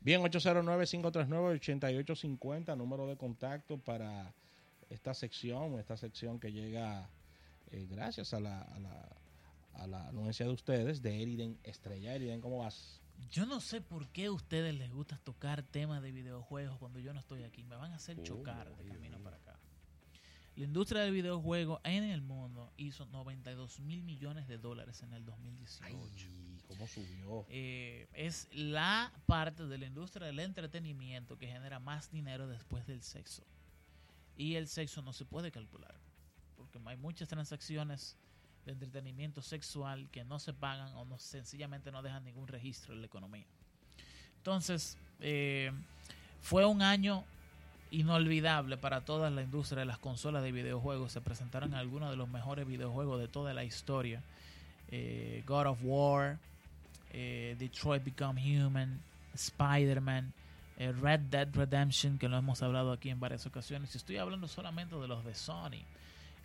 Bien, 809-539-8850, número de contacto para esta sección, esta sección que llega eh, gracias a la, a, la, a la anuencia de ustedes de Eriden Estrella. Eriden, ¿cómo vas? Yo no sé por qué a ustedes les gusta tocar temas de videojuegos cuando yo no estoy aquí. Me van a hacer chocar de camino para acá. La industria del videojuego en el mundo hizo 92 mil millones de dólares en el 2018. Ay, Eh, es la parte de la industria del entretenimiento que genera más dinero después del sexo. Y el sexo no se puede calcular, porque hay muchas transacciones de entretenimiento sexual que no se pagan o no, sencillamente no dejan ningún registro en la economía. Entonces, eh, fue un año inolvidable para toda la industria de las consolas de videojuegos. Se presentaron algunos de los mejores videojuegos de toda la historia. Eh, God of War, eh, Detroit Become Human, Spider-Man, eh, Red Dead Redemption, que lo hemos hablado aquí en varias ocasiones. Estoy hablando solamente de los de Sony.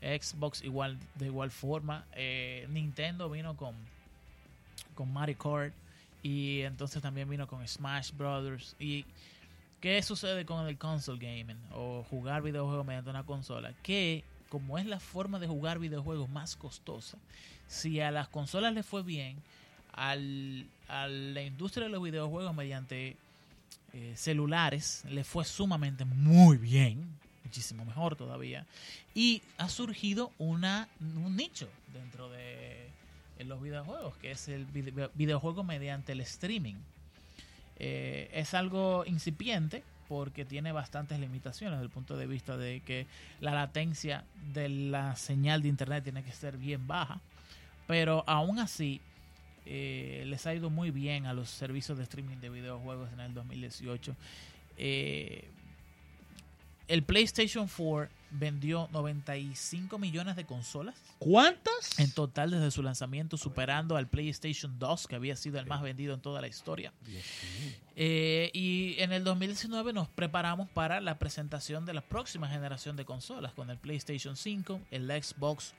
Xbox igual de igual forma. Eh, Nintendo vino con, con Mario Kart y entonces también vino con Smash Brothers. ¿Y qué sucede con el console gaming o jugar videojuegos mediante una consola? Que como es la forma de jugar videojuegos más costosa, si a las consolas les fue bien, al, a la industria de los videojuegos mediante eh, celulares le fue sumamente muy bien, muchísimo mejor todavía. Y ha surgido una, un nicho dentro de los videojuegos, que es el video, videojuego mediante el streaming. Eh, es algo incipiente porque tiene bastantes limitaciones desde el punto de vista de que la latencia de la señal de internet tiene que ser bien baja. Pero aún así, eh, les ha ido muy bien a los servicios de streaming de videojuegos en el 2018. Eh, el PlayStation 4 vendió 95 millones de consolas. ¿Cuántas? En total desde su lanzamiento, superando al PlayStation 2, que había sido el más vendido en toda la historia. Eh, y en el 2019 nos preparamos para la presentación de la próxima generación de consolas, con el PlayStation 5, el Xbox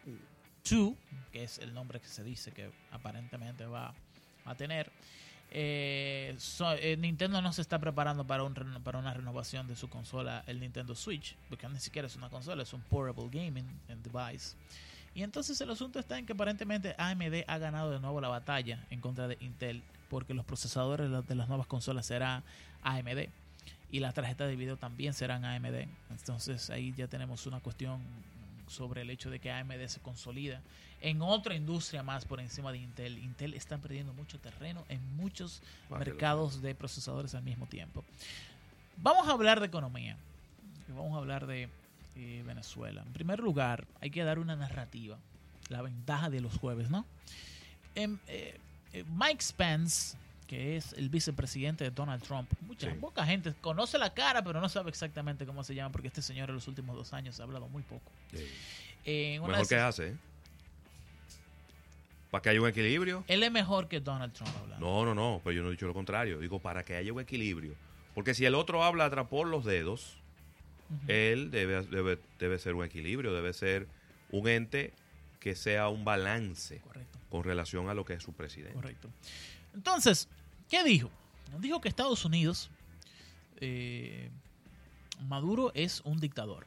2, que es el nombre que se dice que aparentemente va a tener. Eh, so, eh, Nintendo no se está preparando para, un, para una renovación de su consola, el Nintendo Switch, porque ni siquiera es una consola, es un portable gaming device. Y entonces el asunto está en que aparentemente AMD ha ganado de nuevo la batalla en contra de Intel, porque los procesadores de las nuevas consolas serán AMD y las tarjetas de video también serán AMD. Entonces ahí ya tenemos una cuestión sobre el hecho de que AMD se consolida en otra industria más por encima de Intel. Intel está perdiendo mucho terreno en muchos vale, mercados de procesadores al mismo tiempo. Vamos a hablar de economía. Vamos a hablar de eh, Venezuela. En primer lugar, hay que dar una narrativa. La ventaja de los jueves, ¿no? Eh, eh, Mike Spence, que es el vicepresidente de Donald Trump. Mucha sí. poca gente conoce la cara, pero no sabe exactamente cómo se llama, porque este señor en los últimos dos años ha hablado muy poco. Sí. Eh, Mejor que hace, ¿eh? Para que haya un equilibrio. Él es mejor que Donald Trump hablando. No, no, no, pero yo no he dicho lo contrario. Digo, para que haya un equilibrio. Porque si el otro habla atrás por los dedos, uh -huh. él debe, debe, debe ser un equilibrio, debe ser un ente que sea un balance Correcto. con relación a lo que es su presidente. Correcto. Entonces, ¿qué dijo? Dijo que Estados Unidos, eh, Maduro es un dictador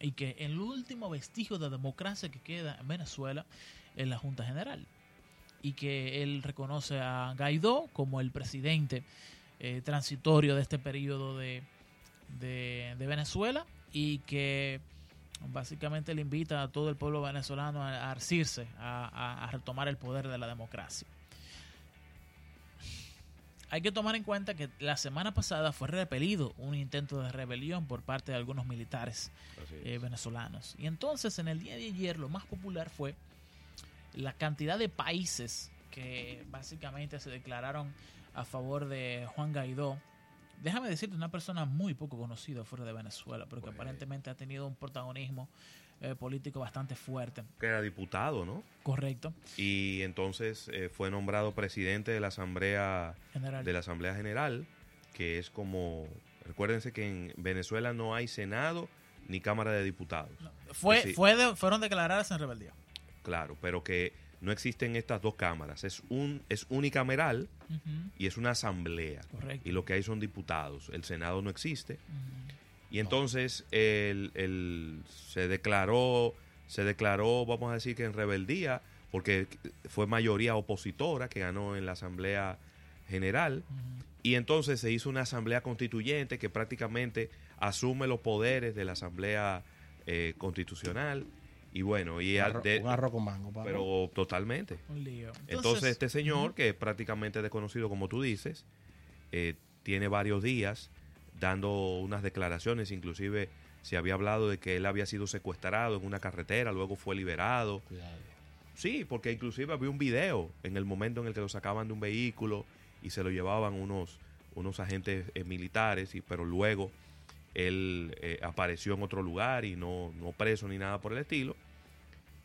y que el último vestigio de democracia que queda en Venezuela es la Junta General y que él reconoce a Guaidó como el presidente eh, transitorio de este periodo de, Venezuela y que básicamente le invita a todo el pueblo venezolano a, arcirse, a retomar el poder de la democracia hay que tomar en cuenta que la semana pasada fue repelido un intento de rebelión por parte de algunos militares eh, venezolanos. Y entonces en el día de ayer lo más popular fue la cantidad de países que básicamente se declararon a favor de Juan Guaidó. Déjame decirte, una persona muy poco conocida fuera de Venezuela, pero que pues. aparentemente ha tenido un protagonismo eh, político bastante fuerte. Que era diputado, ¿no? Correcto. Y entonces eh, fue nombrado presidente de la Asamblea General. de la Asamblea General, que es como recuérdense que en Venezuela no hay Senado ni Cámara de Diputados. No, fue, decir, fue de, fueron declaradas en rebeldía. Claro, pero que no existen estas dos cámaras. Es un es unicameral y es una asamblea. Correcto. Y lo que hay son diputados. El Senado no existe. Y entonces el- se declaró, se declaró, vamos a decir que en rebeldía, porque fue mayoría opositora que ganó en la Asamblea General. Y entonces se hizo una asamblea constituyente que prácticamente asume los poderes de la asamblea eh, constitucional. Y bueno, y Un arro- de- un con mango, Pablo. pero totalmente. Un lío. Entonces, este señor, que es prácticamente desconocido como tú dices, eh, tiene varios días dando unas declaraciones, inclusive se había hablado de que él había sido secuestrado en una carretera, luego fue liberado. Cuidado. Sí, porque inclusive había un video en el momento en el que lo sacaban de un vehículo y se lo llevaban unos, unos agentes eh, militares, y, pero luego él eh, apareció en otro lugar y no, no preso ni nada por el estilo.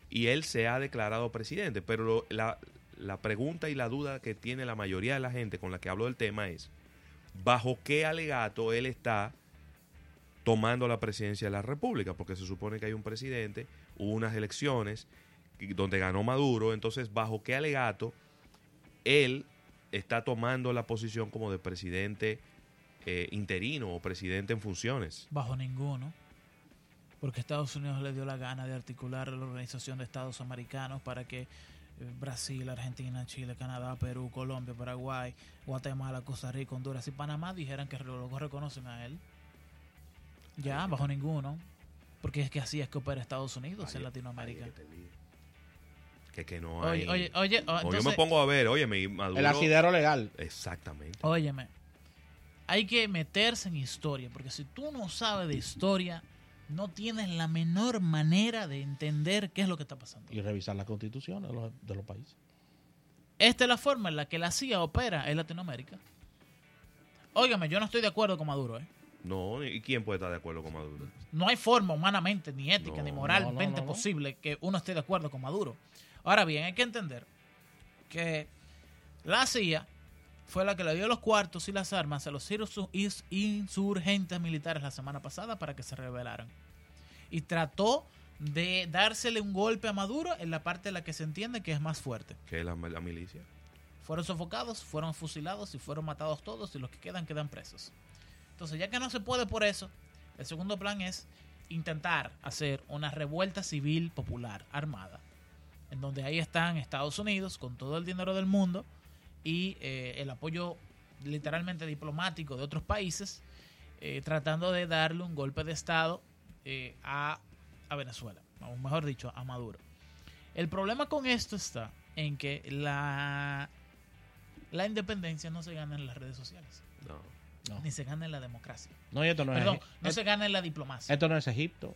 Y él se ha declarado presidente, pero lo- la, la pregunta y la duda que tiene la mayoría de la gente con la que hablo del tema es, ¿bajo qué alegato él está tomando la presidencia de la República? Porque se supone que hay un presidente, hubo unas elecciones donde ganó Maduro, entonces bajo qué alegato él está tomando la posición como de presidente eh, interino o presidente en funciones. Bajo ninguno. Porque Estados Unidos le dio la gana de articular la Organización de Estados Americanos para que Brasil, Argentina, Chile, Canadá, Perú, Colombia, Paraguay, Guatemala, Costa Rica, Honduras y Panamá dijeran que lo lo reconocen a él. Ya, bajo ninguno. Porque es que así es que opera Estados Unidos en Latinoamérica. que no hay... Oye, oye, oye, O yo me entonces, pongo a ver, oye, mi Maduro... El asidero legal. Exactamente. óyeme, hay que meterse en historia, porque si tú no sabes de historia, no tienes la menor manera de entender qué es lo que está pasando. Y revisar las constituciones de los, de los países. Esta es la forma en la que la CIA opera en Latinoamérica. Óigame, yo no estoy de acuerdo con Maduro, ¿eh? No, ¿y quién puede estar de acuerdo con Maduro? No hay forma humanamente, ni ética, No, ni no, moralmente no, no, no. posible que uno esté de acuerdo con Maduro. Ahora bien, hay que entender que la CIA fue la que le dio los cuartos y las armas a los insurgentes militares la semana pasada para que se rebelaran. Y trató de dársele un golpe a Maduro en la parte en la que se entiende que es más fuerte. Que es la, la milicia. Fueron sofocados, fueron fusilados y fueron matados todos y los que quedan quedan presos. Entonces, ya que no se puede por eso, el segundo plan es intentar hacer una revuelta civil popular armada, en donde ahí están Estados Unidos con todo el dinero del mundo y eh, el apoyo literalmente diplomático de otros países, eh, tratando de darle un golpe de Estado eh, a, a Venezuela, o mejor dicho, a Maduro. El problema con esto está en que la, la independencia no se gana en las redes sociales, No. No, ni se gana en la democracia. no y esto no Perdón, es. no se gana en la diplomacia. Esto no es Egipto.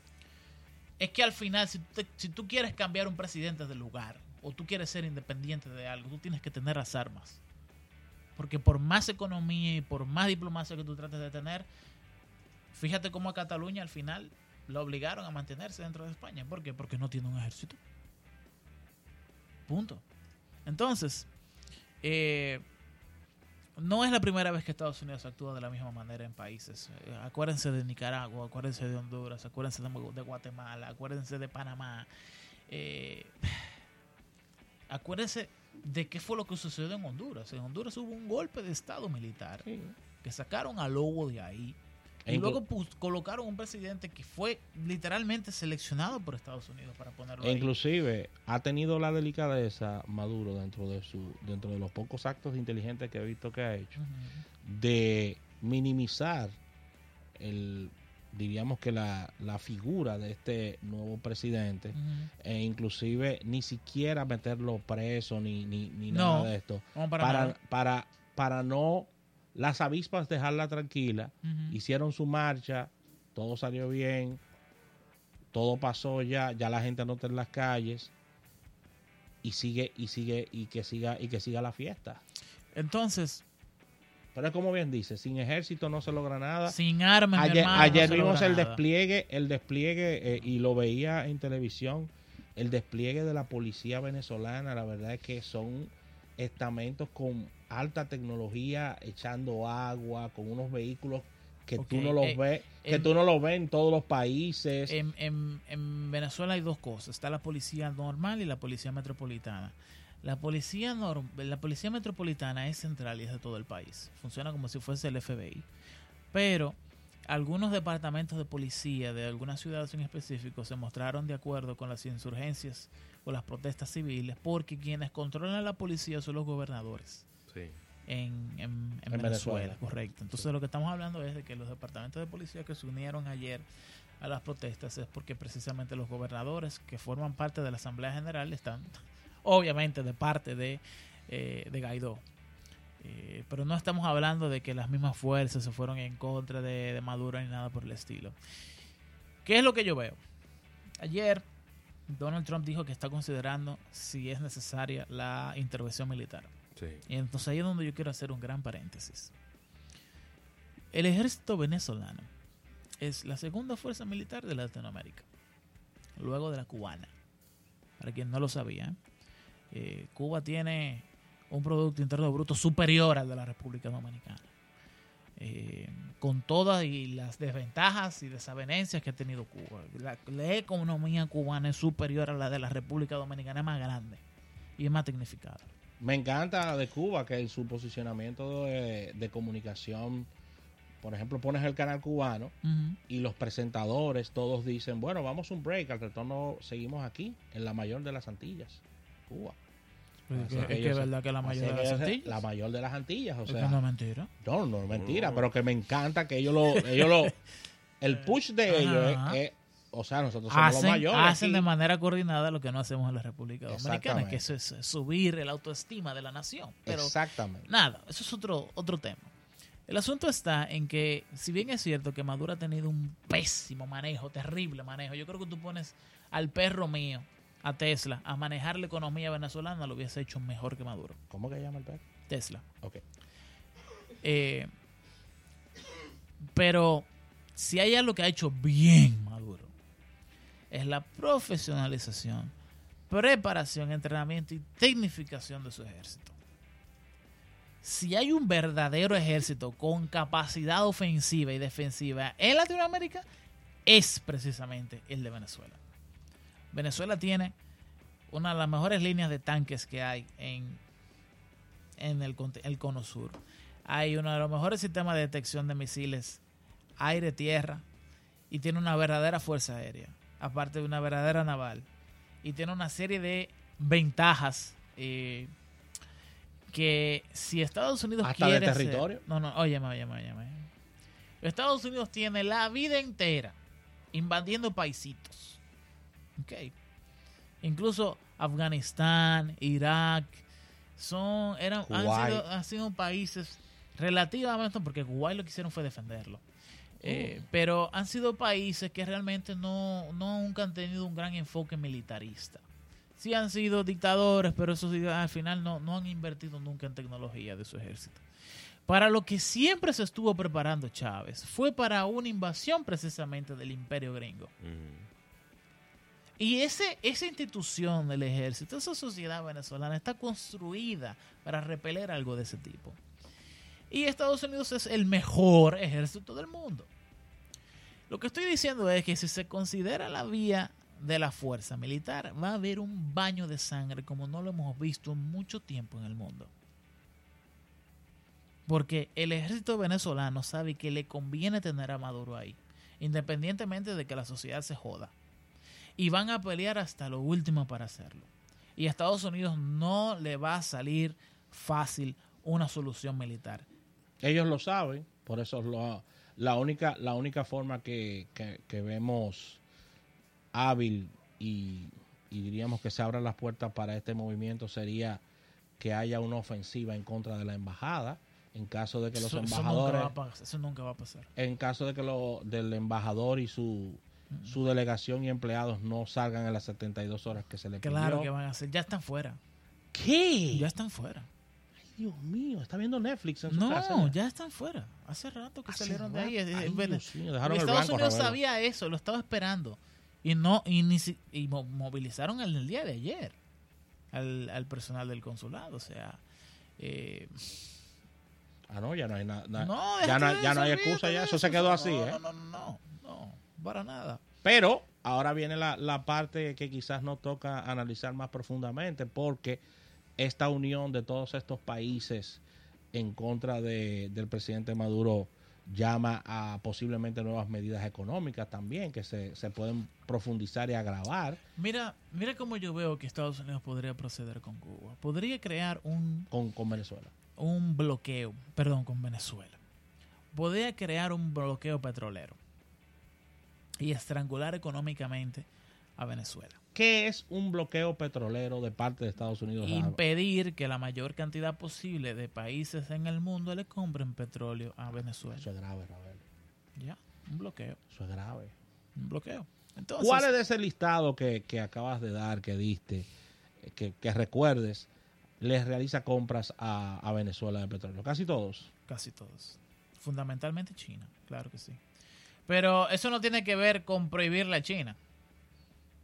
es que al final, si, tú te- si tú quieres cambiar un presidente del lugar o tú quieres ser independiente de algo, tú tienes que tener las armas. Porque por más economía y por más diplomacia que tú trates de tener, fíjate cómo a Cataluña al final lo obligaron a mantenerse dentro de España. ¿Por qué? Porque no tiene un ejército. Punto. Entonces, eh, no es la primera vez que Estados Unidos actúa de la misma manera en países. Eh, acuérdense de Nicaragua, acuérdense de Honduras, acuérdense de, de Guatemala, acuérdense de Panamá. Eh, acuérdense de qué fue lo que sucedió en Honduras. En Honduras hubo un golpe de Estado militar que sacaron al lobo de ahí. E Y luego pus- colocaron un presidente que fue literalmente seleccionado por Estados Unidos para ponerlo E ahí. inclusive ha tenido la delicadeza Maduro dentro de su dentro de los pocos actos inteligentes que he visto que ha hecho de minimizar el diríamos que la, la figura de este nuevo presidente e inclusive ni siquiera meterlo preso ni, ni, ni No, nada de esto para, para, para, para no las avispas dejarla tranquila hicieron su marcha, todo salió bien, todo pasó ya, ya la gente no está en las calles y sigue y sigue y que siga y que siga la fiesta. Entonces, Pero como bien dice, sin ejército no se logra nada. sin armas, Ayer, hermano, no ayer se vimos logra el despliegue, el despliegue eh, y lo veía en televisión, el despliegue de la policía venezolana, la verdad es que son estamentos con alta tecnología, echando agua, con unos vehículos que Ok, tú no lo eh, ves, que em- tú no lo ves en todos los países. En, en- en Venezuela hay dos cosas. Está la policía normal y la policía metropolitana. La policía, norm- la policía metropolitana es central y es de todo el país. Funciona como si fuese el FBI. Pero algunos departamentos de policía de algunas ciudades en específico se mostraron de acuerdo con las insurgencias o las protestas civiles porque quienes controlan la policía son los gobernadores Sí. en, en- en En Venezuela, Venezuela. correcto. Entonces lo que estamos hablando es de que los departamentos de policía que se unieron ayer a las protestas es porque precisamente los gobernadores que forman parte de la Asamblea General están obviamente de parte de, eh, de Guaidó. Eh, pero no estamos hablando de que las mismas fuerzas se fueron en contra de, de Maduro ni nada por el estilo. ¿Qué es lo que yo veo? Ayer Donald Trump dijo que está considerando si es necesaria la intervención militar. Sí. Y entonces ahí es donde yo quiero hacer un gran paréntesis. El ejército venezolano es la segunda fuerza militar de Latinoamérica, luego de la cubana. Para quien no lo sabía, eh, Cuba tiene un Producto Interno Bruto superior al de la República Dominicana. Eh, con todas y las desventajas y desavenencias que ha tenido Cuba. La, la economía cubana es superior a la de la República Dominicana, es más grande y es más tecnificada. Me encanta de Cuba que en su posicionamiento de, de comunicación, por ejemplo, pones el canal cubano y los presentadores todos dicen, bueno, vamos a un break, al retorno seguimos aquí, en la mayor de las Antillas, Cuba. Pues es que que, es verdad que la Así mayoría de que las Antillas. La mayor de las Antillas, o Es sea, que no es mentira. no, no es mentira, No. pero que me encanta que ellos lo, ellos lo, el push de ellos Ajá. es, es- o sea, nosotros somos los Hacen, mayores. hacen aquí. de manera coordinada lo que no hacemos en la República Dominicana, que eso es subir el autoestima de la nación. Pero Exactamente. nada, eso es otro, otro tema. El asunto está en que, si bien es cierto que Maduro ha tenido un pésimo manejo, terrible manejo, yo creo que tú pones al perro mío, a Tesla, a manejar la economía venezolana, lo hubiese hecho mejor que Maduro. ¿Cómo que llama el perro? Tesla. Ok. Eh, pero si hay algo que ha hecho bien Maduro, es la profesionalización, preparación, entrenamiento y tecnificación de su ejército. Si hay un verdadero ejército con capacidad ofensiva y defensiva en Latinoamérica, es precisamente el de Venezuela. Venezuela tiene una de las mejores líneas de tanques que hay en, en el, el cono sur hay uno de los mejores sistemas de detección de misiles aire-tierra y tiene una verdadera fuerza aérea, aparte de una verdadera naval. Y tiene una serie de ventajas eh, que si Estados Unidos Hasta de quiere... ser- territorio. no, no, óyeme, óyeme, óyeme. Estados Unidos tiene la vida entera invadiendo paisitos. Ok. Incluso Afganistán, Irak, son, eran, han sido, han sido países relativamente, porque Kuwait lo que hicieron fue defenderlo. Eh, pero han sido países que realmente no, no nunca han tenido un gran enfoque militarista. Sí han sido dictadores, pero eso sí, al final no, no han invertido nunca en tecnología de su ejército. Para lo que siempre se estuvo preparando Chávez fue para una invasión precisamente del imperio gringo. Y ese, esa institución del ejército, esa sociedad venezolana está construida para repeler algo de ese tipo. Y Estados Unidos es el mejor ejército del mundo. Lo que estoy diciendo es que si se considera la vía de la fuerza militar, va a haber un baño de sangre como no lo hemos visto en mucho tiempo en el mundo. Porque el ejército venezolano sabe que le conviene tener a Maduro ahí, independientemente de que la sociedad se joda y van a pelear hasta lo último para hacerlo. Y a Estados Unidos no le va a salir fácil una solución militar. Ellos lo saben, por eso lo- la, única, la única forma que, que- que vemos hábil y, y diríamos que se abran las puertas para este movimiento sería que haya una ofensiva en contra de la embajada en caso de que los Eso, eso nunca embajadores va a pasar, eso nunca va a pasar. en caso de que lo del embajador y su su delegación y empleados no salgan en las 72 horas que se le Claro que van a hacer. Ya están fuera. ¿Qué? Ya están fuera. Ay, Dios mío, está viendo Netflix en su No, casa. ya están fuera. Hace rato que Hace salieron de ahí. Ay, Vene- Dios mío, dejaron el Estados blanco a Unidos sabía eso, lo estaba esperando. Y no y, ni y mo- movilizaron el, el día de ayer al, al personal del consulado. O sea, eh, Ah, no, ya no hay nada. No, ya no, ya no hay excusa ya. Eso se quedó no, así, ¿eh? No, no, no, no, para nada. Pero ahora viene la, la parte que quizás nos toca analizar más profundamente, porque esta unión de todos estos países en contra de, del presidente Maduro llama a posiblemente nuevas medidas económicas también que se, se pueden profundizar y agravar Mira, mira cómo yo veo que Estados Unidos podría proceder con Cuba. Podría crear un, con, con Venezuela. un bloqueo, perdón, con Venezuela. Podría crear un bloqueo petrolero y estrangular económicamente a Venezuela. ¿Qué es un bloqueo petrolero de parte de Estados Unidos? Impedir que la mayor cantidad posible de países en el mundo le compren petróleo a Venezuela. Eso es grave, Rafael. Ya, un bloqueo, Eso es grave. un bloqueo. Entonces, ¿Cuál es de ese listado que, que acabas de dar, que diste, que, que recuerdes, les realiza compras a, a Venezuela de petróleo? Casi todos. Casi todos. Fundamentalmente China, claro que sí. Pero eso no tiene que ver con prohibirle a China.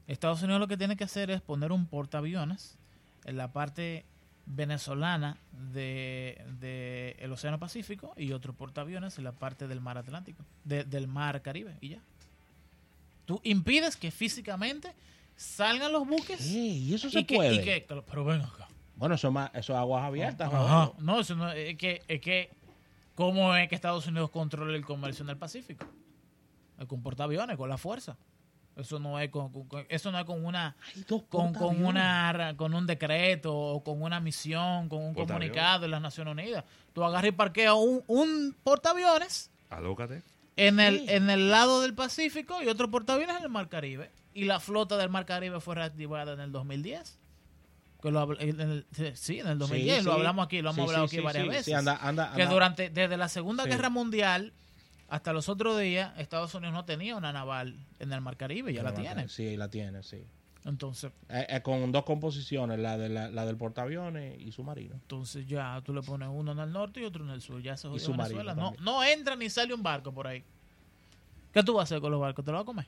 Estados Unidos lo que tiene que hacer es poner un portaaviones en la parte venezolana de, de el Océano Pacífico y otro portaaviones en la parte del mar Atlántico, de- del mar Caribe y ya. Tú impides que físicamente salgan los buques Ey, ¿Y eso se y que, puede? y que- pero ven acá. Bueno, eso, es más, eso aguas abiertas. Ajá. ¿no? No, eso no es que, es que ¿cómo es que Estados Unidos controla el comercio en el Pacífico? Es con portaaviones, con la fuerza. Eso no es con, con- con- eso no es con una con, con una con un decreto o con una misión, con un comunicado de las Naciones Unidas. Tú agarras y parqueas un, un portaaviones Alócate. en el Sí. en el lado del Pacífico y otro portaaviones en el Mar Caribe. Y la flota del Mar Caribe fue reactivada en el 2010. Que lo en el- sí, en el 2010 Sí, lo sí. hablamos aquí, lo hemos Sí, hablado sí, aquí sí, varias sí. veces Sí, anda, anda, que durante desde la Segunda Sí. Guerra Mundial hasta los otros días Estados Unidos no tenía una naval en el Mar Caribe, ya la tiene. Sí, la tiene, sí. Entonces, Eh, eh, con dos composiciones, la de la, la del portaaviones y submarino. entonces ya tú le pones uno en el norte y otro en el sur, ya se jodió Venezuela. No, no entra ni sale un barco por ahí. ¿Qué tú vas a hacer con los barcos? ¿Te lo vas a comer?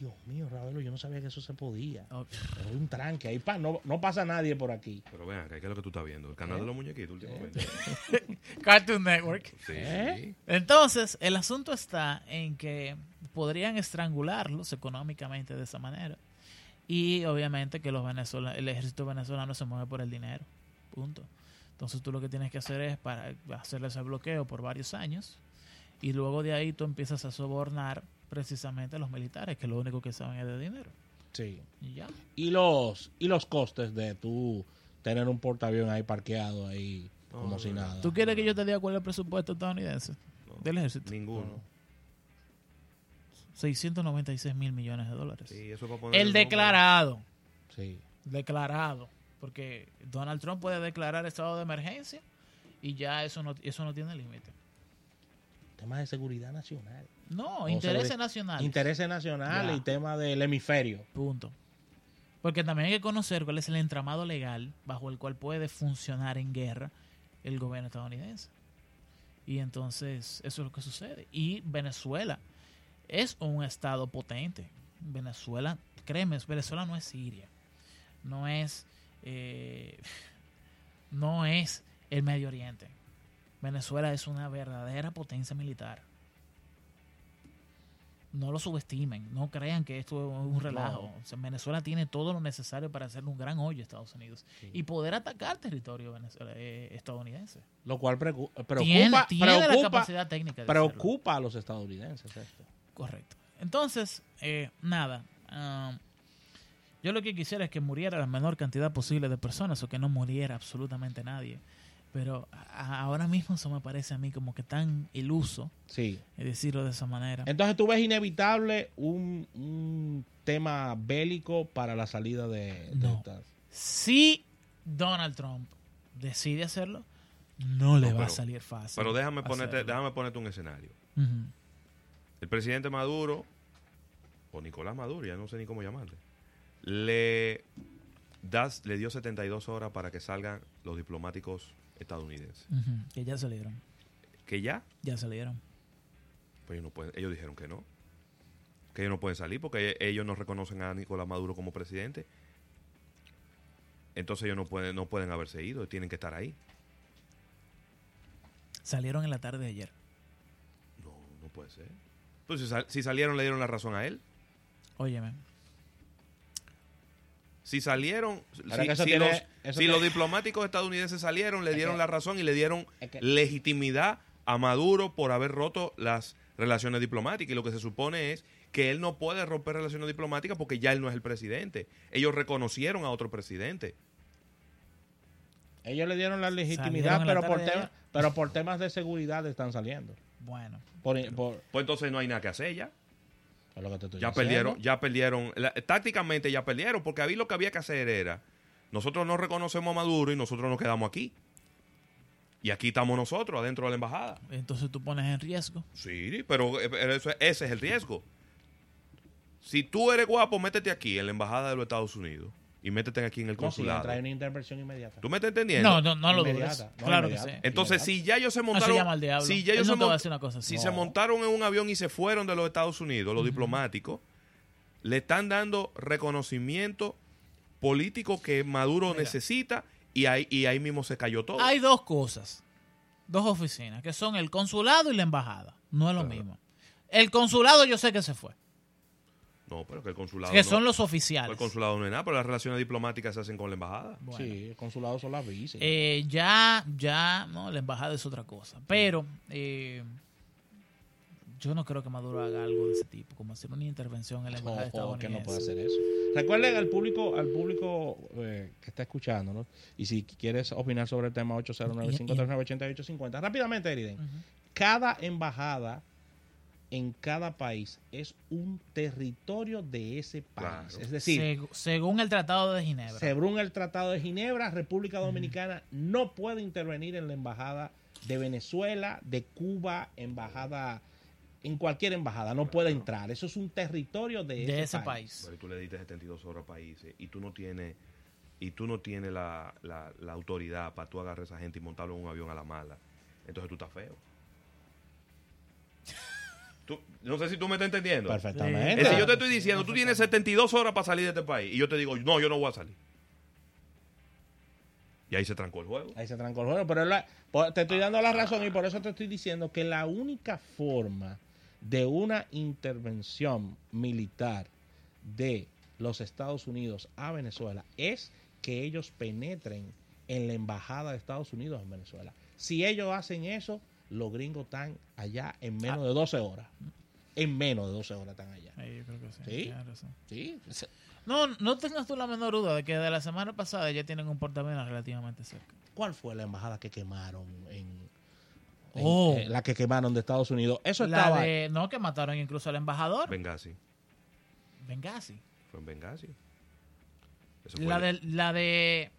Dios mío, Ravelo, yo no sabía que eso se podía. Oh, Pero hay un tranque, ahí pa, no, no pasa nadie por aquí. Pero vean, ¿qué es lo que tú estás viendo? El canal ¿Eh? de los muñequitos últimamente. Cartoon Network. Sí. ¿Eh? Entonces, el asunto está en que podrían estrangularlos económicamente de esa manera. Y obviamente que los venezolanos, el ejército venezolano se mueve por el dinero. Punto. Entonces tú lo que tienes que hacer es para hacerle ese bloqueo por varios años. Y luego de ahí tú empiezas a sobornar precisamente los militares, que lo único que saben es de dinero. Sí. Y ya. Y los, y los costes de tú tener un portaavión ahí parqueado ahí No, como no, si nada. ¿Tú quieres que yo te diga cuál es el presupuesto estadounidense No, del ejército? Ninguno. 696 mil millones de dólares. Sí, eso es para poner el nombre. declarado. Sí. declarado, porque Donald Trump puede declarar estado de emergencia y ya eso no eso no tiene límite. Tema de seguridad nacional. No, intereses nacionales. Intereses nacionales Ya. y tema del hemisferio. punto. Porque también hay que conocer cuál es el entramado legal bajo el cual puede funcionar en guerra el gobierno estadounidense. Y entonces eso es lo que sucede. Y Venezuela es un estado potente. Venezuela, créeme, Venezuela no es Siria. No es, eh, no es el Medio Oriente. Venezuela es una verdadera potencia militar. No lo subestimen, no crean que esto es un relajo. No. O sea, Venezuela tiene todo lo necesario para hacer un gran hoyo a Estados Unidos Sí. y poder atacar territorio eh, estadounidense. Lo cual preocu- preocupa, tiene tiene la preocupa, capacidad técnica de hacerlo. preocupa a los estadounidenses esto. Correcto. Entonces, eh, nada. um, yo lo que quisiera es que muriera la menor cantidad posible de personas o que no muriera absolutamente nadie. Pero a- ahora mismo eso me parece a mí como que tan iluso Sí. eh, decirlo de esa manera. Entonces tú ves inevitable un, un tema bélico para la salida de, de No. estas- Si Donald Trump decide hacerlo, no le No, va a salir fácil. Pero déjame ponerte, hacerlo. déjame ponerte un escenario. El presidente Maduro, o Nicolás Maduro, ya no sé ni cómo llamarle, le, das, le dio 72 horas para que salgan los diplomáticos estadounidenses. Ujú. Que ya salieron. Que ya, Ya salieron. pues ellos, no pueden, ellos dijeron que no. Que ellos no pueden salir porque ellos no reconocen a Nicolás Maduro como presidente. Entonces ellos no pueden, no pueden haberse ido, tienen que estar ahí. Salieron en la tarde de ayer. No, no puede ser. Pues si, sal- si salieron, le dieron la razón a él. Óyeme. Si salieron, si, tiene- los, eso si tiene- los diplomáticos estadounidenses salieron, le Es dieron que- la razón y le dieron es que- legitimidad a Maduro por haber roto las relaciones diplomáticas. Y lo que se supone es que él no puede romper relaciones diplomáticas porque ya él no es el presidente. Ellos reconocieron a otro presidente. Ellos le dieron la legitimidad, la pero por, tema- pero por temas de seguridad están saliendo. Bueno. Por, por- Pues entonces no hay nada que hacer ya. Ya diciendo. perdieron, ya perdieron. La- tácticamente ya perdieron, porque ahí lo que había que hacer era, nosotros no reconocemos a Maduro y nosotros nos quedamos aquí. Y aquí estamos nosotros, adentro de la embajada. Entonces tú pones en riesgo. Sí, pero eh, pero eso- ese es el riesgo. Si tú eres guapo, métete aquí en la embajada de los Estados Unidos y métete aquí en el No, si consulado. trae una intervención inmediata. ¿Tú me estás entendiendo? No, no, no lo Inmediata, dudes. no, claro que sí. Entonces, si ya ellos se montaron, Así llama al diablo. si ya ellos no se te va a mon- decir una cosa si No. se montaron en un avión y se fueron de los Estados Unidos, los diplomáticos, le están dando reconocimiento político que Maduro Mira. necesita y ahí, y ahí mismo se cayó todo. Hay dos cosas, dos oficinas, que son el consulado y la embajada. No es lo Claro. mismo. El consulado yo sé que se fue, No, pero que el consulado que no, son los el oficiales. consulado no es nada, pero las relaciones diplomáticas se hacen con la embajada. Bueno. Sí, el consulado son las visas. Eh, ya, ya, no, la embajada es otra cosa. Pero eh, yo no creo que Maduro haga algo de ese tipo, como hacer una intervención en la embajada Ojo, que estadounidense. no puede hacer eso. Recuerden al público, al público eh, que está escuchando, ¿no? Y si quieres opinar sobre el tema 809-539-8850. Rápidamente, Eriden. Ujú. Cada embajada en cada país es un territorio de ese país. Claro. Es decir, Seg- según el Tratado de Ginebra. según el Tratado de Ginebra, República Dominicana no puede intervenir en la embajada de Venezuela, de Cuba, embajada, en cualquier embajada, no puede entrar. Eso es un territorio de, de ese país. Pero tú le diste 72 horas a países y tú no tienes y tú no tienes la, la, la autoridad para tú agarrar a esa gente y montarlo en un avión a la mala. Entonces tú estás feo. Tú- no sé si tú me estás entendiendo. Perfectamente. Es decir, yo te estoy diciendo, tú tienes 72 horas para salir de este país y yo te digo, no, yo no voy a salir. Y ahí se trancó el juego. Ahí se trancó el juego. Pero la- te estoy dando la razón y por eso te estoy diciendo que la única forma de una intervención militar de los Estados Unidos a Venezuela es que ellos penetren en la embajada de Estados Unidos en Venezuela. Si ellos hacen eso, los gringos están allá en menos de 12 horas. En menos de 12 horas están allá. Yo creo que sí. Sí. tienes razón. ¿Sí? No, no tengas tú la menor duda de que de la semana pasada ya tienen un portaaviones relativamente cerca. ¿Cuál fue la embajada que quemaron en, en- Oh. eh, la que quemaron de Estados Unidos? Eso La estaba de, no, que mataron incluso al embajador. Benghazi. Benghazi. Fue en Benghazi. Fue, La el, de, la de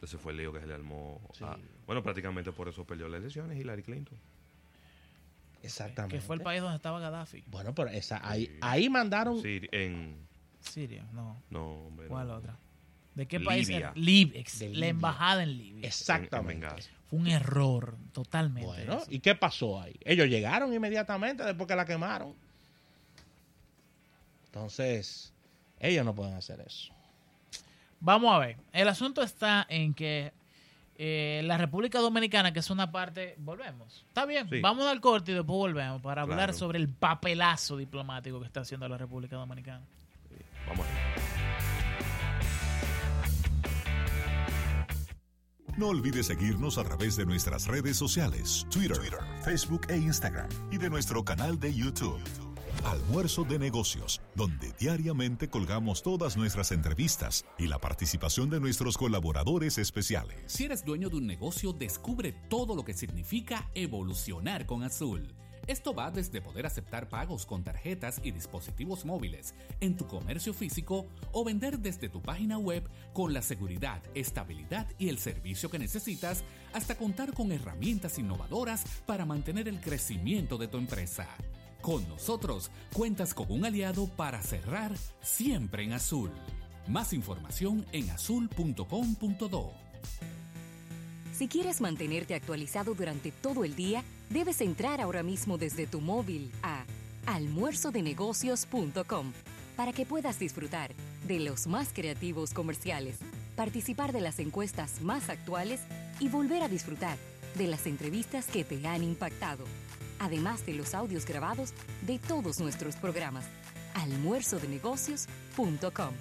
ese fue el lío que se le armó. Sí. a- bueno, prácticamente por eso perdió las elecciones Hillary Clinton. exactamente. que fue el país donde estaba Gaddafi. Bueno, pero esa ahí Sí. ahí mandaron Sí, en... Siria, no. No, hombre. ¿Cuál no. otra? ¿De qué país? Libia. La Libia. embajada en Libia. En- en exactamente. Fue un error, totalmente. Bueno, eso. ¿y qué pasó ahí? Ellos llegaron inmediatamente después que la quemaron. Entonces, ellos no pueden hacer eso. Vamos a ver. El asunto está en que eh, la República Dominicana, que es una parte, volvemos. Está bien, Sí. vamos al corte y después volvemos para hablar Claro. sobre el papelazo diplomático que está haciendo la República Dominicana. Vamos a ver. No olvides seguirnos a través de nuestras redes sociales, Twitter, Facebook e Instagram, y de nuestro canal de YouTube. Almuerzo de negocios, donde diariamente colgamos todas nuestras entrevistas y la participación de nuestros colaboradores especiales. Si eres dueño de un negocio, descubre todo lo que significa evolucionar con Azul. Esto va desde poder aceptar pagos con tarjetas y dispositivos móviles en tu comercio físico o vender desde tu página web con la seguridad, estabilidad y el servicio que necesitas hasta contar con herramientas innovadoras para mantener el crecimiento de tu empresa. Con nosotros cuentas con un aliado para cerrar siempre en azul. Más información en azul.com.do. Si quieres mantenerte actualizado durante todo el día, debes entrar ahora mismo desde tu móvil a almuerzodenegocios.com para que puedas disfrutar de los más creativos comerciales, participar de las encuestas más actuales y volver a disfrutar de las entrevistas que te han impactado, además de los audios grabados de todos nuestros programas. almuerzodenegocios.com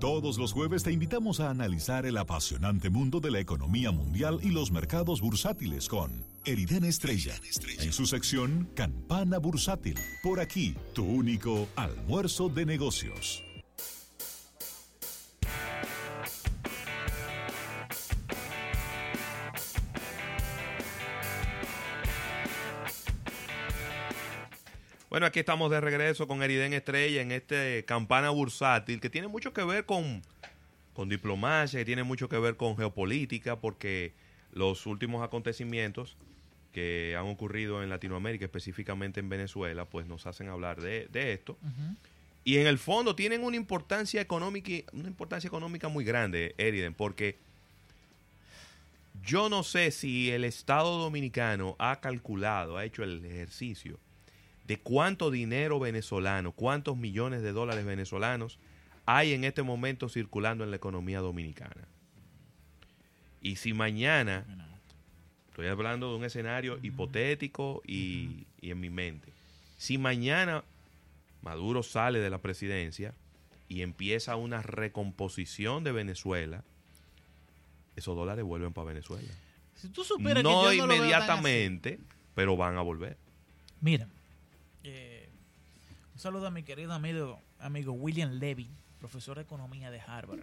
Todos los jueves te invitamos a analizar el apasionante mundo de la economía mundial y los mercados bursátiles con Eriden Estrella, en su sección Campana Bursátil. Por aquí, tu único almuerzo de negocios. Bueno, aquí estamos de regreso con Eriden Estrella en este campana bursátil que tiene mucho que ver con, con diplomacia, que tiene mucho que ver con geopolítica, porque los últimos acontecimientos que han ocurrido en Latinoamérica, específicamente en Venezuela, pues nos hacen hablar de, de esto. Y en el fondo tienen una importancia económica, una importancia económica muy grande, Eriden, porque yo no sé si el Estado Dominicano ha calculado, ha hecho el ejercicio de cuánto dinero venezolano, cuántos millones de dólares venezolanos hay en este momento circulando en la economía dominicana. Y si mañana, estoy hablando de un escenario hipotético y, y en mi mente, si mañana Maduro sale de la presidencia y empieza una recomposición de Venezuela, esos dólares vuelven para Venezuela. Si tú supieras no que no inmediatamente, pero van a volver. Mira, eh, un saludo a mi querido amigo, William Levy, profesor de economía de Harvard.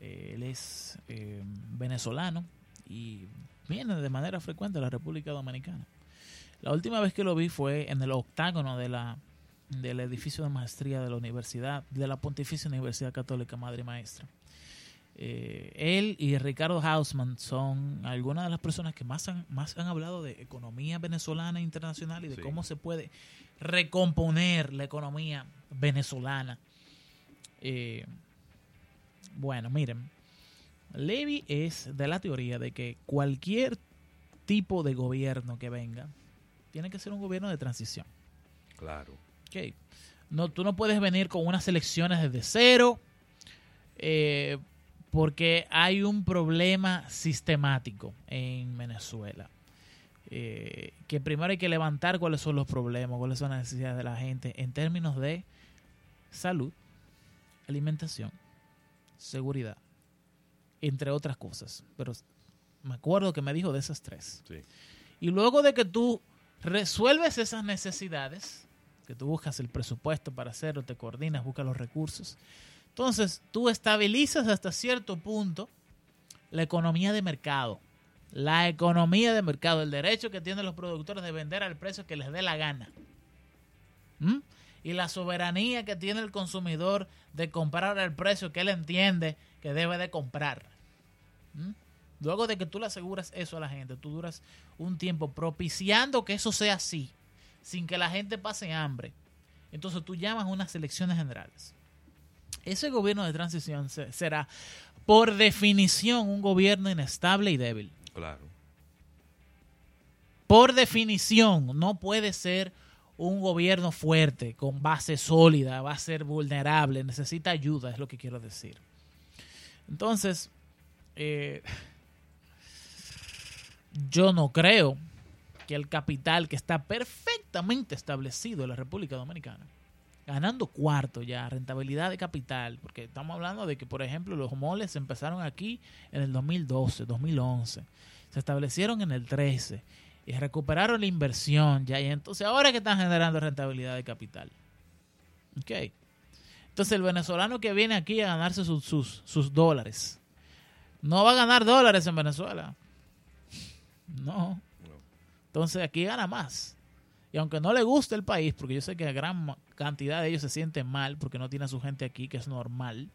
Eh, él es eh, venezolano y viene de manera frecuente a la República Dominicana. La última vez que lo vi fue en el octágono de la, del edificio de maestría de la Universidad, de la Pontificia Universidad Católica Madre Maestra. Eh, él y Ricardo Hausman son algunas de las personas que más han, más han hablado de economía venezolana internacional y de Sí. cómo se puede recomponer la economía venezolana. Eh, bueno, miren, Levy es de la teoría de que cualquier tipo de gobierno que venga tiene que ser un gobierno de transición. Claro. Ok. No, tú no puedes venir con unas elecciones desde cero eh, porque hay un problema sistemático en Venezuela. Eh, que primero hay que levantar cuáles son los problemas, cuáles son las necesidades de la gente en términos de salud, alimentación, seguridad, entre otras cosas. Pero me acuerdo que me dijo de esas tres. Sí. Y luego de que tú resuelves esas necesidades, que tú buscas el presupuesto para hacerlo, te coordinas, buscas los recursos, entonces tú estabilizas hasta cierto punto la economía de mercado. La economía de mercado, el derecho que tienen los productores de vender al precio que les dé la gana. Y la soberanía que tiene el consumidor de comprar al precio que él entiende que debe de comprar. Luego de que tú le aseguras eso a la gente, tú duras un tiempo propiciando que eso sea así, sin que la gente pase hambre. Entonces tú llamas unas elecciones generales. Ese gobierno de transición se- será, por definición, un gobierno inestable y débil. Claro. Por definición, no puede ser un gobierno fuerte, con base sólida, va a ser vulnerable, necesita ayuda, es lo que quiero decir. Entonces, eh, yo no creo que el capital que está perfectamente establecido en la República Dominicana, ganando cuarto ya, rentabilidad de capital, porque estamos hablando de que, por ejemplo, los moles empezaron aquí en el 2012, 2011, se establecieron en el 13 y recuperaron la inversión ya, y entonces ahora que están generando rentabilidad de capital. Ok. Entonces el venezolano que viene aquí a ganarse sus, sus, sus dólares, no va a ganar dólares en Venezuela. No. Entonces aquí gana más. Y aunque no le guste el país, porque yo sé que gran ma- cantidad de ellos se sienten mal porque no tiene a su gente aquí, que es normal,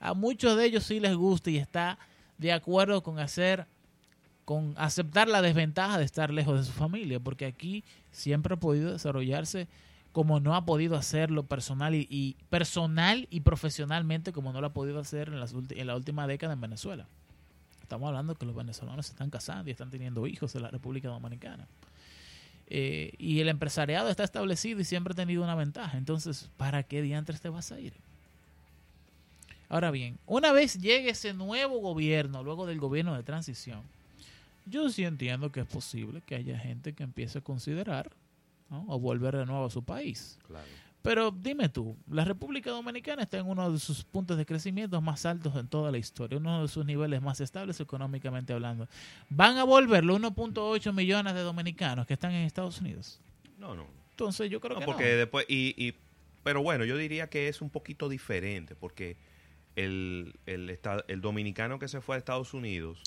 a muchos de ellos sí les gusta y está de acuerdo con hacer, con aceptar la desventaja de estar lejos de su familia, porque aquí siempre ha podido desarrollarse como no ha podido hacerlo personal y, personal y profesionalmente como no lo ha podido hacer en, las en la última década en Venezuela. Estamos hablando que los venezolanos se están casando y están teniendo hijos en la República Dominicana. Eh, y el empresariado está establecido y siempre ha tenido una ventaja. Entonces, ¿para qué diantres te vas a ir? Ahora bien, una vez llegue ese nuevo gobierno, luego del gobierno de transición, yo sí entiendo que es posible que haya gente que empiece a considerar ¿no? o volver de nuevo a su país. Claro. Pero dime tú, la República Dominicana está en uno de sus puntos de crecimiento más altos en toda la historia, uno de sus niveles más estables económicamente hablando. ¿Van a volver los 1.8 millones de dominicanos que están en Estados Unidos? No, no. Entonces yo creo No, que porque no. después, y, y, pero bueno, yo diría que es un poquito diferente, porque el, el, el dominicano que se fue a Estados Unidos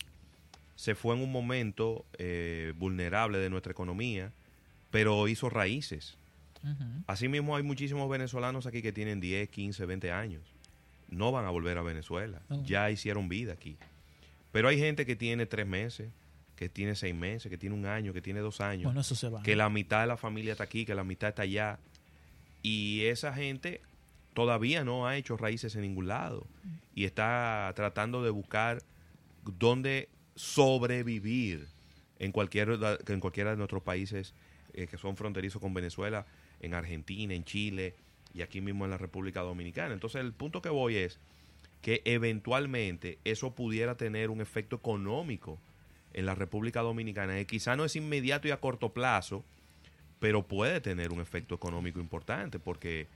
se fue en un momento eh, vulnerable de nuestra economía, pero hizo raíces. Asimismo, hay muchísimos venezolanos aquí que tienen 10, 15, 20 años. No van a volver a Venezuela. No. Ya hicieron vida aquí. Pero hay gente que tiene tres meses, que tiene seis meses, que tiene un año, que tiene dos años Bueno, eso se va. que la mitad de la familia está aquí, que la mitad está allá. Y esa gente todavía no ha hecho raíces en ningún lado. Y está tratando de buscar dónde sobrevivir en, cualquier, en cualquiera de nuestros países eh, que son fronterizos con Venezuela, en Argentina, en Chile y aquí mismo en la República Dominicana. Entonces el punto que voy es que eventualmente eso pudiera tener un efecto económico en la República Dominicana, que quizá no es inmediato y a corto plazo, pero puede tener un efecto económico importante porque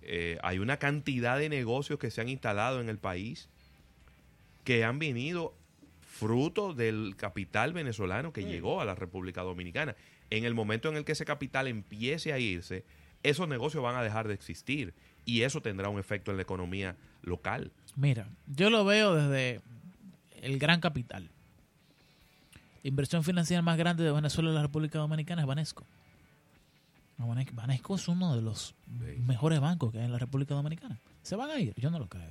eh, hay una cantidad de negocios que se han instalado en el país que han venido fruto del capital venezolano que llegó a la República Dominicana. En el momento en el que ese capital empiece a irse, esos negocios van a dejar de existir y eso tendrá un efecto en la economía local. Mira, yo lo veo desde el gran capital. La inversión financiera más grande de Venezuela y la República Dominicana es Banesco. Banesco es uno de los Sí. mejores bancos que hay en la República Dominicana. ¿Se van a ir? Yo no lo creo.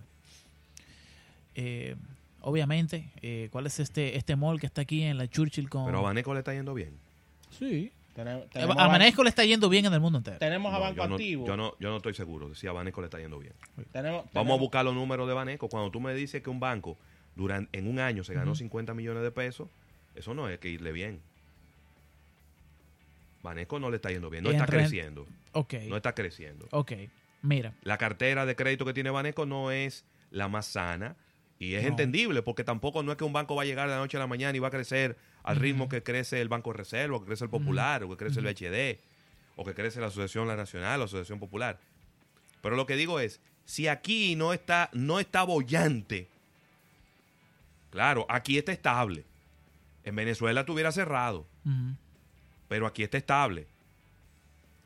Eh, obviamente, eh, ¿cuál es este este mall que está aquí en la Churchill con... Pero a Baneco le está yendo bien. Sí. Tenemos, Eh, tenemos A ban- Banesco le está yendo bien en el mundo entero. tenemos a No, Banco yo, no, Activo. yo, no, yo no estoy seguro de si a Baneco le está yendo bien. Tenemos, Vamos a buscar los números de Baneco. Cuando tú me dices que un banco durante, en un año se ganó Ujú. 50 millones de pesos, eso no es que irle bien. Baneco no le está yendo bien, no está creciendo. Ok. No está creciendo. Ok. Mira. La cartera de crédito que tiene Baneco no es la más sana y es No. entendible porque tampoco no es que un banco va a llegar de la noche a la mañana y va a crecer al ritmo que crece el Banco de Reserva, o que crece el Popular, o que crece el BHD, o que crece la Asociación La Nacional, la Asociación Popular. Pero lo que digo es, si aquí no está, no está bollante, claro, aquí está estable. En Venezuela estuviera cerrado pero aquí está estable.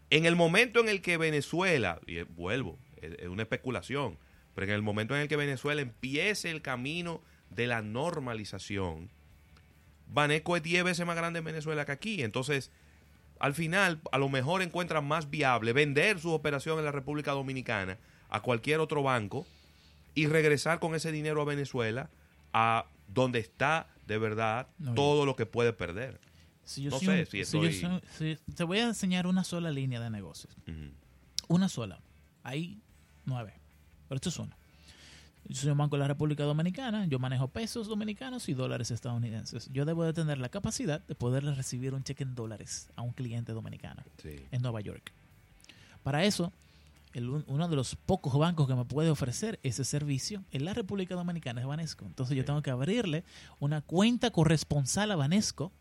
En el momento en el que Venezuela, y vuelvo, es, es una especulación, pero en el momento en el que Venezuela empiece el camino de la normalización, Baneco es 10 veces más grande en Venezuela que aquí. Entonces, al final, a lo mejor encuentran más viable vender su operación en la República Dominicana a cualquier otro banco y regresar con ese dinero a Venezuela a donde está de verdad No, todo lo que puede perder. Si yo No sé un- si si yo estoy- soy- si- te voy a enseñar una sola línea de negocios. Una sola. Hay nueve. Pero esto es una. Yo soy un banco de la República Dominicana. Yo manejo pesos dominicanos y dólares estadounidenses. Yo debo de tener la capacidad de poderle recibir un cheque en dólares a un cliente dominicano Sí. en Nueva York. Para eso, el uno de los pocos bancos que me puede ofrecer ese servicio en la República Dominicana es Banesco. Entonces yo tengo que abrirle una cuenta corresponsal a Banesco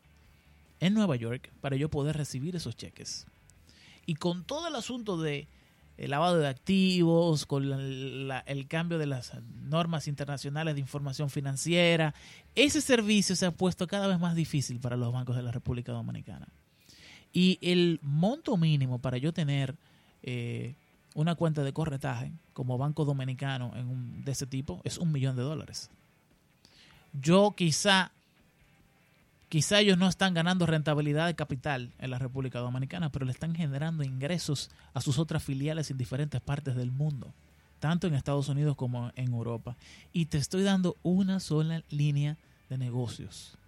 en Nueva York para yo poder recibir esos cheques. Y con todo el asunto de el lavado de activos, con el cambio de las normas internacionales de información financiera, ese servicio se ha puesto cada vez más difícil para los bancos de la República Dominicana. Y el monto mínimo para yo tener eh, una cuenta de corretaje como banco dominicano en un, de ese tipo es un millón de dólares. Yo quizá, quizá ellos no están ganando rentabilidad de capital en la República Dominicana, pero le están generando ingresos a sus otras filiales en diferentes partes del mundo, tanto en Estados Unidos como en Europa. Y te estoy dando una sola línea de negocios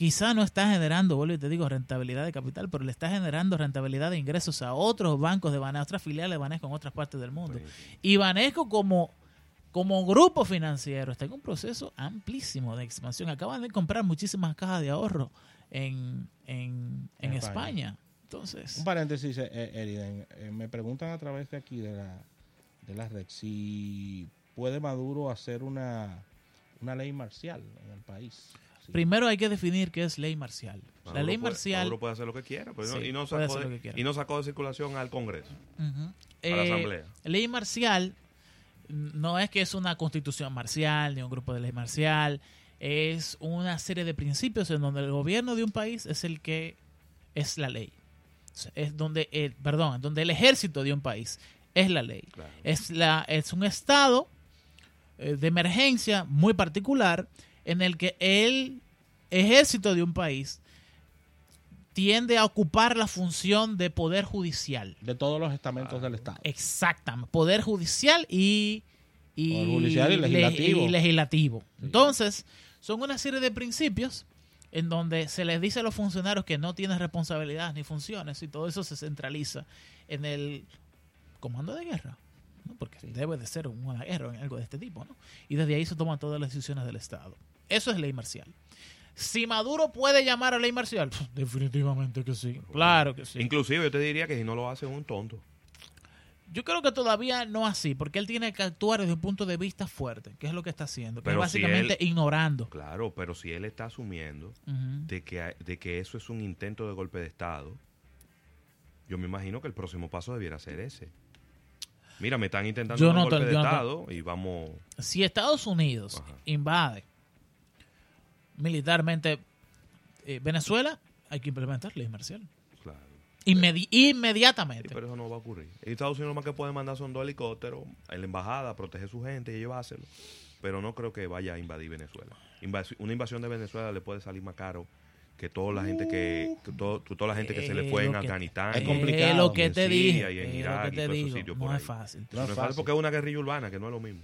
quizá no está generando, vuelvo y te digo, rentabilidad de capital, pero le está generando rentabilidad de ingresos a otros bancos de Banesco, otras filiales de Banesco en otras partes del mundo. Y Banesco como, como grupo financiero está en un proceso amplísimo de expansión. Acaban de comprar muchísimas cajas de ahorro en, en, en En España. España. Entonces, Un paréntesis, eh, eh, Eriden. Eh, me preguntan a través de aquí de la, de la red si puede Maduro hacer una, una ley marcial en el país. Sí. Primero hay que definir qué es ley marcial. La ley puede- marcial... Maduro puede hacer lo que quiera, Sí, y, no puede sacó hacer de, lo que quiera. y no sacó de circulación al Congreso, a la Eh, Asamblea. Ley marcial no es que es una constitución marcial ni un grupo de ley marcial, es una serie de principios en donde el gobierno de un país es el que es la ley. Es donde el, perdón, donde el ejército de un país es la ley. Claro. Es la es un estado eh, de emergencia muy particular en el que el ejército de un país tiende a ocupar la función de poder judicial. De todos los estamentos del Estado. Exactamente, poder judicial y, y, Poder judicial y le- legislativo. y legislativo. Sí. Entonces, son una serie de principios en donde se les dice a los funcionarios que no tienen responsabilidades ni funciones y todo eso se centraliza en el comando de guerra. ¿no? Porque debe de ser una guerra o algo de este tipo. ¿no? Y desde ahí se toman todas las decisiones del Estado. Eso es ley marcial. Si Maduro puede llamar a ley marcial, definitivamente que sí. Claro que sí. Inclusive yo te diría que si no lo hace es un tonto. Yo creo que todavía no así, porque él tiene que actuar desde un punto de vista fuerte, que es lo que está haciendo, que Pero es si básicamente él- ignorando. Claro, pero si él está asumiendo de que, de que eso es un intento de golpe de Estado, yo me imagino que el próximo paso debiera ser ese. Mira, me están intentando Yo un no te- golpe de yo no te- Estado y vamos... Si Estados Unidos Ajá. invade militarmente eh, Venezuela, hay que implementar ley marcial. Claro. Inmedi- Sí, inmediatamente. pero eso no va a ocurrir. Estados Unidos lo más que puede mandar son dos helicópteros a la embajada proteger a su gente y llevárselo. Pero no creo que vaya a invadir Venezuela. Una invasión de Venezuela le puede salir más caro que toda la gente que, que todo- toda la gente que se le Eh, fue en que- Afganistán. Es complicado. Es lo que en te dije. No es fácil. No es fácil. porque es una guerrilla urbana, que no es lo mismo.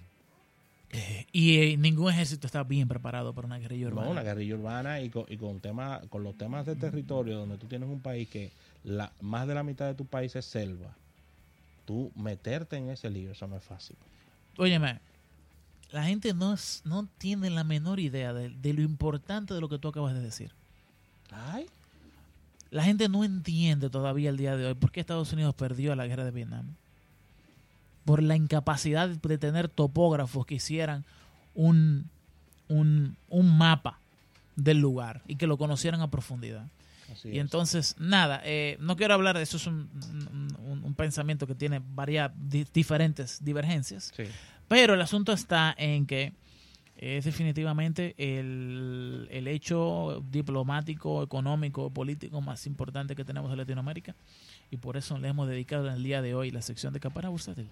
Y eh, ningún ejército está bien preparado para una guerrilla urbana. No, una guerrilla urbana y con, y con, tema, con los temas de territorio, donde tú tienes un país que la, más de la mitad de tu país es selva, tú meterte en ese lío, eso no es fácil. Óyeme, la gente no, es- no tiene la menor idea de, de lo importante de lo que tú acabas de decir. Ay, La gente no entiende todavía el día de hoy por qué Estados Unidos perdió la guerra de Vietnam. Por la incapacidad de tener topógrafos que hicieran un, un, un mapa del lugar y que lo conocieran a profundidad. así Y es. entonces, nada, eh, no quiero hablar de eso, es un, un- un pensamiento que tiene varias di- diferentes divergencias. Sí. Pero el asunto está en que es definitivamente el, el hecho diplomático, económico, político más importante que tenemos en Latinoamérica. Y por eso le hemos dedicado en el día de hoy la sección de Capara Bursátil.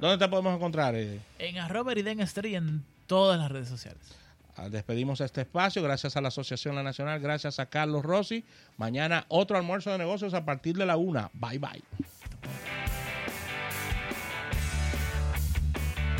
¿Dónde te podemos encontrar? eh? En arroba Eriden Street en todas las redes sociales. Ah, Despedimos este espacio, gracias a la Asociación La Nacional, gracias a Carlos Rossi. Mañana otro almuerzo de negocios a partir de la una. Bye bye.